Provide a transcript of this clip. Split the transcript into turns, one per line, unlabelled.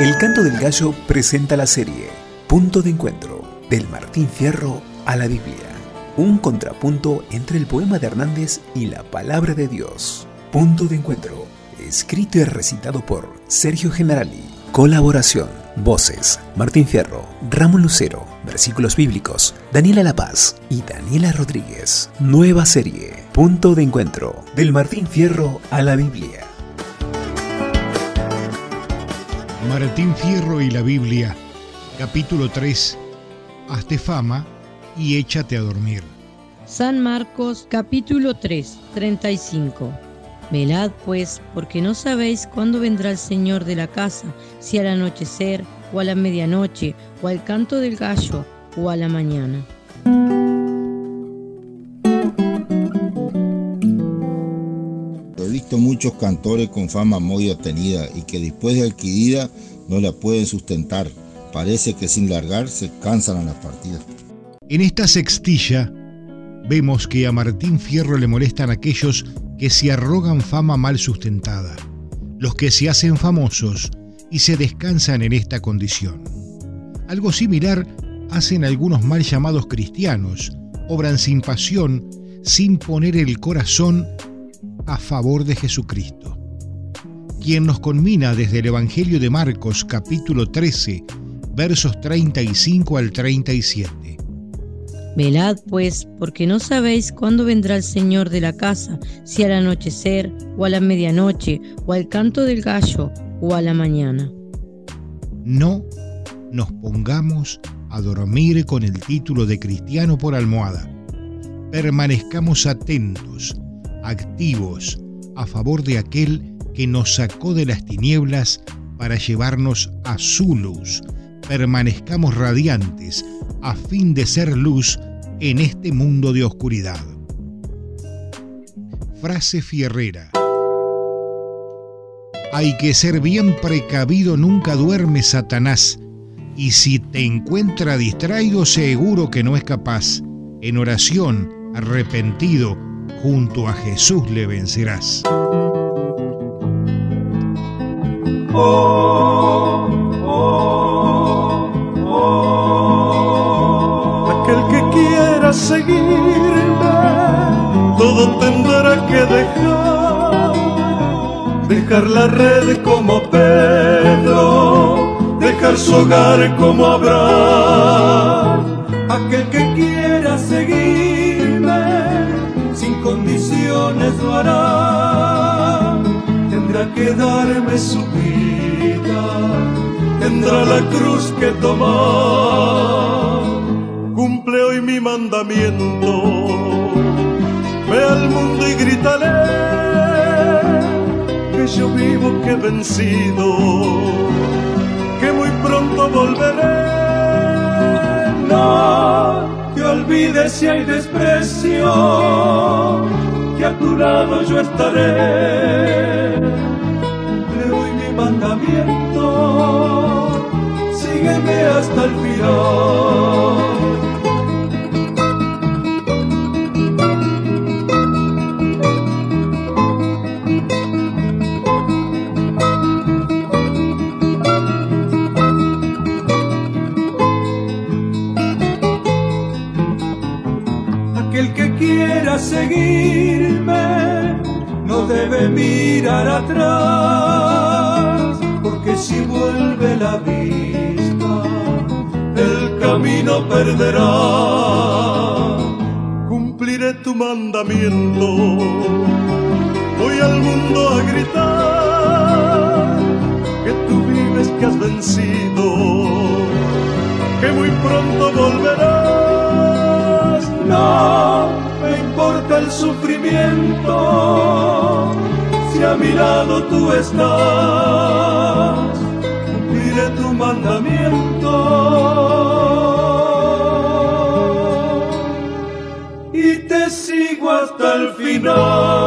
El Canto del Gallo presenta la serie Punto de Encuentro, del Martín Fierro a la Biblia. Un contrapunto entre el poema de Hernández y la palabra de Dios. Punto de Encuentro, escrito y recitado por Sergio Generali. Colaboración, voces, Martín Fierro, Ramón Lucero, versículos bíblicos, Daniela La Paz y Daniela Rodríguez. Nueva serie, Punto de Encuentro, del Martín Fierro a la Biblia.
Martín Fierro y la Biblia, capítulo 3. Hazte fama y échate a dormir.
San Marcos, capítulo 3, 35. Velad pues, porque no sabéis cuándo vendrá el Señor de la casa, si al anochecer, o a la medianoche, o al canto del gallo, o a la mañana.
Muchos cantores con fama muy obtenida y que después de adquirida no la pueden sustentar. Parece que sin largar se cansan a las partidas.
En esta sextilla vemos que a Martín Fierro le molestan aquellos que se arrogan fama mal sustentada, los que se hacen famosos y se descansan en esta condición. Algo similar hacen algunos mal llamados cristianos, obran sin pasión, sin poner el corazón a favor de Jesucristo. Quien nos conmina desde el Evangelio de Marcos capítulo 13, versos 35 al 37.
Velad pues, porque no sabéis cuándo vendrá el Señor de la casa, si al anochecer, o a la medianoche, o al canto del gallo, o a la mañana.
No nos pongamos a dormir con el título de cristiano por almohada. Permanezcamos atentos, activos, a favor de aquel que nos sacó de las tinieblas para llevarnos a su luz. Permanezcamos radiantes a fin de ser luz en este mundo de oscuridad. Frase fierrera. Hay que ser bien precavido, nunca duerme Satanás, y si te encuentra distraído seguro que no es capaz. En oración, arrepentido, junto a Jesús le vencerás.
Oh, oh, oh. Aquel que quiera seguirme, todo tendrá que dejar. Dejar la red como Pedro, dejar su hogar como Abraham. Aquel que quiera seguirme, darme su vida, tendrá la cruz que tomar. Cumple hoy mi mandamiento, ve al mundo y grítale que yo vivo, que he vencido, que muy pronto volveré. No te olvides si hay desprecio, que a tu lado yo estaré. Sígueme hasta el final. Aquel que quiera seguirme no debe mirar atrás, si vuelve la vista, el camino perderá. Cumpliré tu mandamiento, voy al mundo a gritar que tú vives, que has vencido, que muy pronto volverás. No me importa el sufrimiento, si a mi lado tú estás, mandamiento. Y te sigo hasta el final.